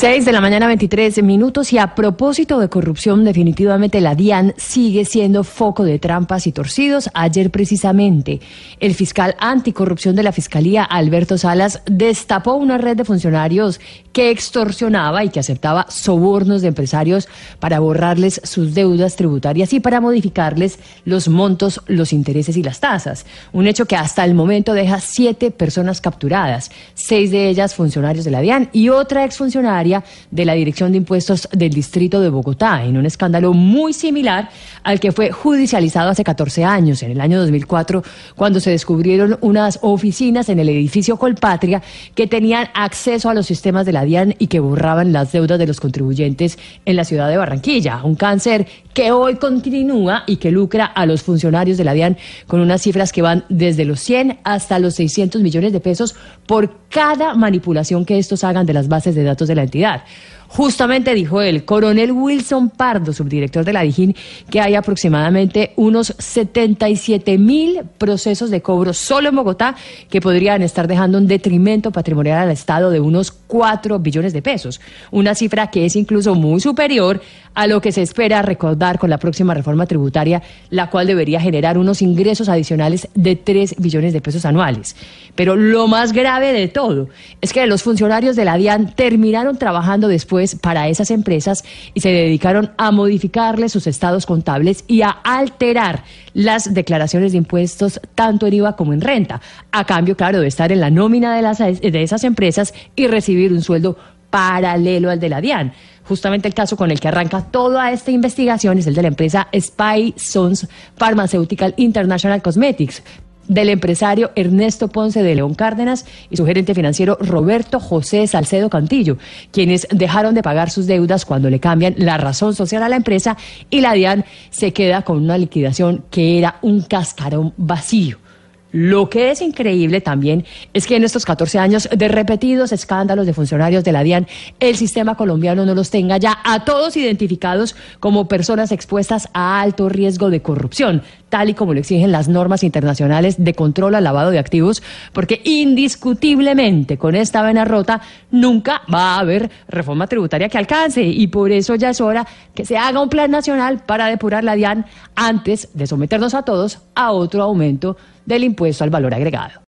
6 de la mañana, 23 minutos. Y a propósito de corrupción, definitivamente la DIAN sigue siendo foco de trampas y torcidos. Ayer, precisamente, el fiscal anticorrupción de la Fiscalía, Alberto Salas, destapó una red de funcionarios que extorsionaba y que aceptaba sobornos de empresarios para borrarles sus deudas tributarias y para modificarles los montos, los intereses y las tasas. Un hecho que hasta el momento deja siete personas capturadas, seis de ellas funcionarios de la DIAN y otra exfuncionaria de la Dirección de Impuestos del Distrito de Bogotá, en un escándalo muy similar al que fue judicializado hace 14 años, en el año 2004, cuando se descubrieron unas oficinas en el edificio Colpatria que tenían acceso a los sistemas de la DIAN y que borraban las deudas de los contribuyentes en la ciudad de Barranquilla. Un cáncer que hoy continúa y que lucra a los funcionarios de la DIAN con unas cifras que van desde los 100 hasta los 600 millones de pesos por cada manipulación que estos hagan de las bases de datos de la entidad. Justamente dijo el coronel Wilson Pardo, subdirector de la Dijín, que hay aproximadamente unos 77 mil procesos de cobro solo en Bogotá que podrían estar dejando un detrimento patrimonial al Estado de unos 4 billones de pesos. Una cifra que es incluso muy superior a lo que se espera recordar con la próxima reforma tributaria, la cual debería generar unos ingresos adicionales de 3 billones de pesos anuales. Pero lo más grave de todo es que los funcionarios de la DIAN terminaron trabajando después para esas empresas y se dedicaron a modificarles sus estados contables y a alterar las declaraciones de impuestos tanto en IVA como en renta, a cambio, claro, de estar en la nómina de, las, de esas empresas y recibir un sueldo paralelo al de la DIAN. Justamente el caso con el que arranca toda esta investigación es el de la empresa Spy Sons Pharmaceutical International Cosmetics, del empresario Ernesto Ponce de León Cárdenas y su gerente financiero Roberto José Salcedo Cantillo, quienes dejaron de pagar sus deudas cuando le cambian la razón social a la empresa y la DIAN se queda con una liquidación que era un cascarón vacío. Lo que es increíble también es que en estos 14 años de repetidos escándalos de funcionarios de la DIAN, el sistema colombiano no los tenga ya a todos identificados como personas expuestas a alto riesgo de corrupción, tal y como lo exigen las normas internacionales de control al lavado de activos, porque indiscutiblemente con esta vena rota nunca va a haber reforma tributaria que alcance y por eso ya es hora que se haga un plan nacional para depurar la DIAN antes de someternos a todos a otro aumento del impuesto al valor agregado.